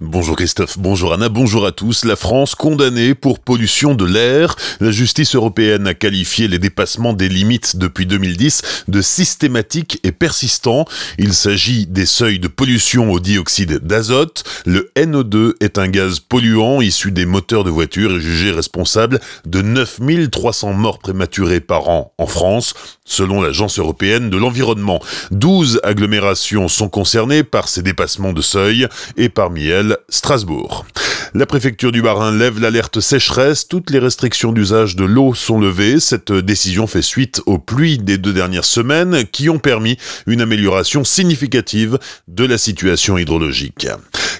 Bonjour Christophe, bonjour Anna, bonjour à tous. La France condamnée pour pollution de l'air. La justice européenne a qualifié les dépassements des limites depuis 2010 de systématiques et persistants. Il s'agit des seuils de pollution au dioxyde d'azote. Le NO2 est un gaz polluant issu des moteurs de voitures et jugé responsable de 9300 morts prématurées par an en France, selon l'Agence européenne de l'environnement. 12 agglomérations sont concernées par ces dépassements de seuil et parmi elles Strasbourg. La préfecture du Bas-Rhin lève l'alerte sécheresse. Toutes les restrictions d'usage de l'eau sont levées. Cette décision fait suite aux pluies des deux dernières semaines qui ont permis une amélioration significative de la situation hydrologique.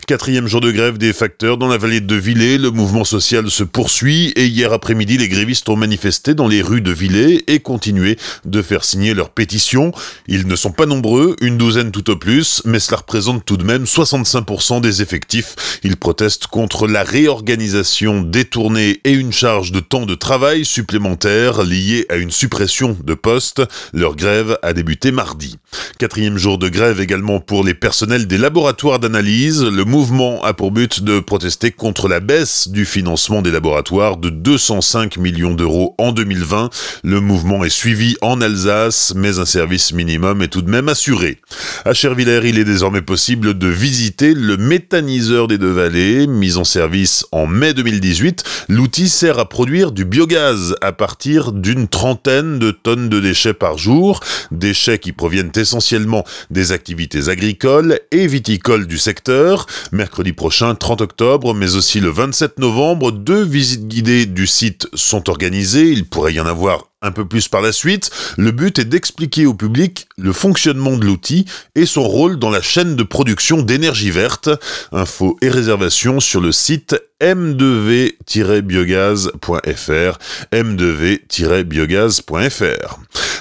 Quatrième jour de grève des facteurs dans la vallée de Villers. Le mouvement social se poursuit et hier après-midi, les grévistes ont manifesté dans les rues de Villers et continué de faire signer leur pétition. Ils ne sont pas nombreux, une douzaine tout au plus, mais cela représente tout de même 65% des effectifs. Ils protestent contre la réorganisation détournée et une charge de temps de travail supplémentaire liée à une suppression de postes. Leur grève a débuté mardi. Quatrième jour de grève également pour les personnels des laboratoires d'analyse. Le mouvement a pour but de protester contre la baisse du financement des laboratoires de 205 millions d'euros en 2020. Le mouvement est suivi en Alsace, mais un service minimum est tout de même assuré. À Chervillers, il est désormais possible de visiter le méthaniseur des deux vallées, mis en service en mai 2018. L'outil sert à produire du biogaz à partir d'une trentaine de tonnes de déchets par jour, déchets qui proviennent essentiellement des activités agricoles et viticoles du secteur. Mercredi prochain, 30 octobre, mais aussi le 27 novembre, deux visites guidées du site sont organisées. Il pourrait y en avoir un peu plus par la suite. Le but est d'expliquer au public le fonctionnement de l'outil et son rôle dans la chaîne de production d'énergie verte. Infos et réservations sur le site m2v-biogaz.fr m2v-biogaz.fr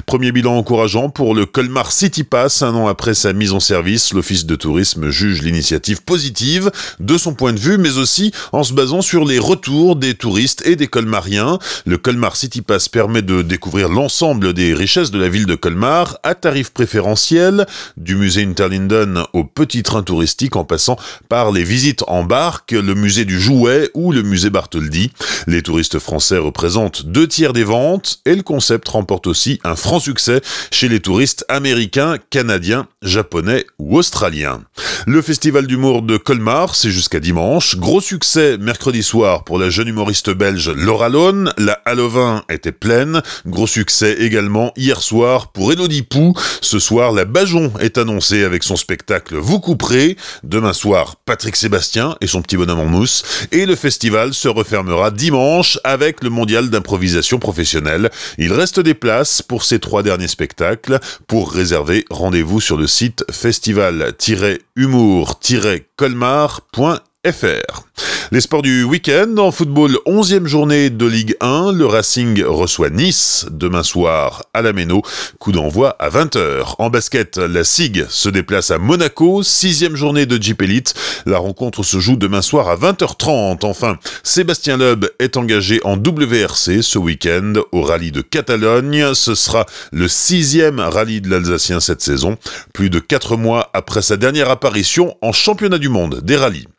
Premier bilan encourageant pour le Colmar City Pass. Un an après sa mise en service, l'Office de tourisme juge l'initiative positive de son point de vue, mais aussi en se basant sur les retours des touristes et des Colmariens. Le Colmar City Pass permet de découvrir l'ensemble des richesses de la ville de Colmar à tarif préférentiel, du musée Interlinden au petit train touristique en passant par les visites en barque, le musée du jouet ou le musée Bartholdi. Les touristes français représentent deux tiers des ventes et le concept remporte aussi un franc succès chez les touristes américains, canadiens, japonais ou australiens. Le festival d'humour de Colmar, c'est jusqu'à dimanche. Gros succès mercredi soir pour la jeune humoriste belge Laura Lone. La Halloween était pleine. Gros succès également hier soir pour Elodie Pou. Ce soir, la Bajon est annoncée avec son spectacle Vous couperez. Demain soir, Patrick Sébastien et son petit bonhomme en mousse. Et le festival se refermera dimanche avec le mondial d'improvisation professionnelle. Il reste des places pour ces trois derniers spectacles. Pour réserver, rendez-vous sur le site festival-humour-colmar.fr. Les sports du week-end, en football, 11e journée de Ligue 1, le Racing reçoit Nice demain soir à la Méno, coup d'envoi à 20h. En basket, la SIG se déplace à Monaco, 6e journée de Jeep Elite, la rencontre se joue demain soir à 20h30. Enfin, Sébastien Loeb est engagé en WRC ce week-end au rallye de Catalogne, ce sera le sixième rallye de l'Alsacien cette saison, plus de 4 mois après sa dernière apparition en championnat du monde des rallyes.